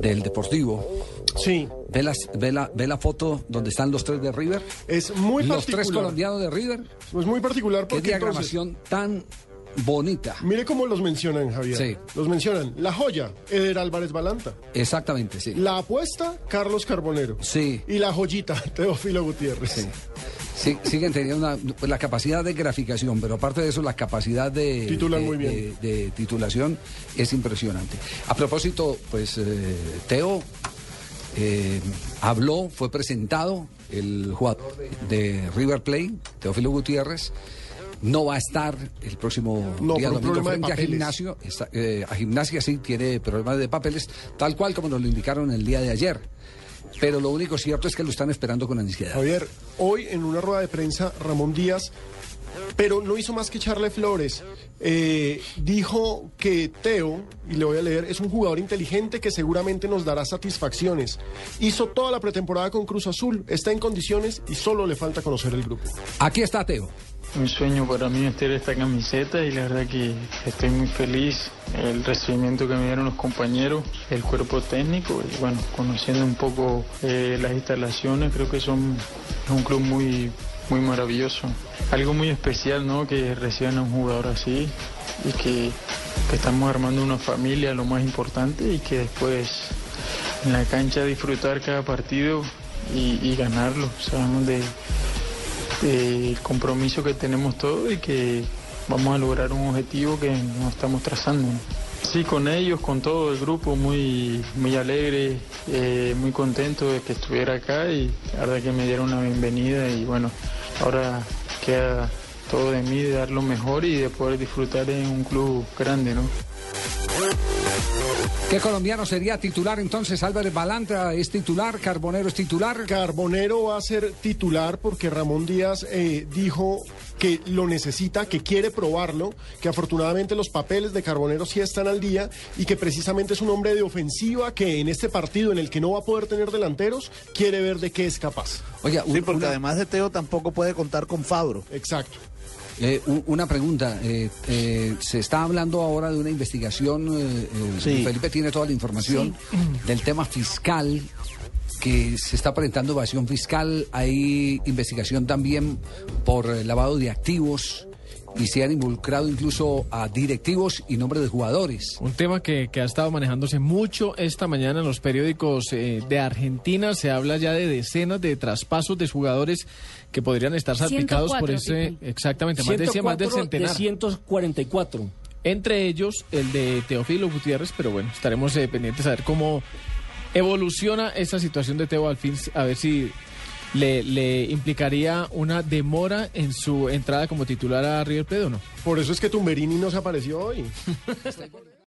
del Deportivo. Sí, ¿Ve, las- ve la, ¿Ve la foto donde están los tres de River? es muy los particular. tres colombianos de River. Es muy particular Qué porque entonces, diagramación tan bonita. mire cómo los mencionan, Javier. Sí. Los mencionan. La joya, Eder Álvarez Balanta. Exactamente, sí. La apuesta, Carlos Carbonero. Sí. Y la joyita, Teófilo Gutiérrez. Sí. Sí, siguen teniendo una, pues, la capacidad de graficación, pero aparte de eso, la capacidad de, de- muy bien. de- de titulación es impresionante. A propósito, pues eh, Teo eh, habló, fue presentado el jugador de River Plate, Teófilo Gutiérrez. No va a estar el próximo No, día domingo frente a gimnasio. Está- eh, a gimnasia sí tiene problemas de papeles, tal cual como nos lo indicaron el día de ayer. Pero lo único cierto es que lo están esperando con ansiedad. Javier, hoy en una rueda de prensa, Ramón Díaz, pero no hizo más que echarle flores. Eh, dijo que Teo, y le voy a leer, es un jugador inteligente que seguramente nos dará satisfacciones. Hizo toda la pretemporada con Cruz Azul, está en condiciones y solo le falta conocer el grupo. Aquí está Teo. Un sueño para mí vestir esta camiseta y la verdad que estoy muy feliz. El recibimiento que me dieron los compañeros, el cuerpo técnico y bueno, conociendo un poco eh, las instalaciones, creo que son es un club muy, muy maravilloso. Algo muy especial, ¿no? Que reciban a un jugador así y que, que estamos armando una familia, lo más importante, y que después en la cancha disfrutar cada partido y, y ganarlo. Sabemos de el compromiso que tenemos todos y que vamos a lograr un objetivo que nos estamos trazando. Sí, con ellos, con todo el grupo, muy, muy alegre, eh, muy contento de que estuviera acá y la verdad que me dieron una bienvenida y bueno, ahora queda todo de mí de dar lo mejor y de poder disfrutar en un club grande, ¿no? ¿Qué colombiano sería titular entonces? Álvarez Balanta es titular, Carbonero es titular. Carbonero va a ser titular porque Ramón Díaz eh, dijo que lo necesita, que quiere probarlo, que afortunadamente los papeles de Carbonero sí están al día y que precisamente es un hombre de ofensiva que en este partido en el que no va a poder tener delanteros, quiere ver de qué es capaz. Un- Sí, porque una, además de Teo tampoco puede contar con Fabro. Exacto. Eh, un- una pregunta. eh, eh, se está hablando ahora de una investigación. eh, eh, Sí. Felipe tiene toda la información del tema fiscal que se está presentando evasión fiscal. Hay investigación también por eh, lavado de activos y se han involucrado incluso a directivos y nombres de jugadores. Un tema que, que ha estado manejándose mucho esta mañana en los periódicos eh, de Argentina. Se habla ya de decenas de traspasos de jugadores que podrían estar salpicados por 104, ese. Pipi. Exactamente, más de, 100, más del 104 centenar. de 144. Entre ellos el de Teófilo Gutiérrez, pero bueno, estaremos eh, pendientes a ver cómo evoluciona esta situación de Teo al fin, a ver si le, le implicaría una demora en su entrada como titular a River Plate o no. Por eso es que Tumberini no se apareció hoy.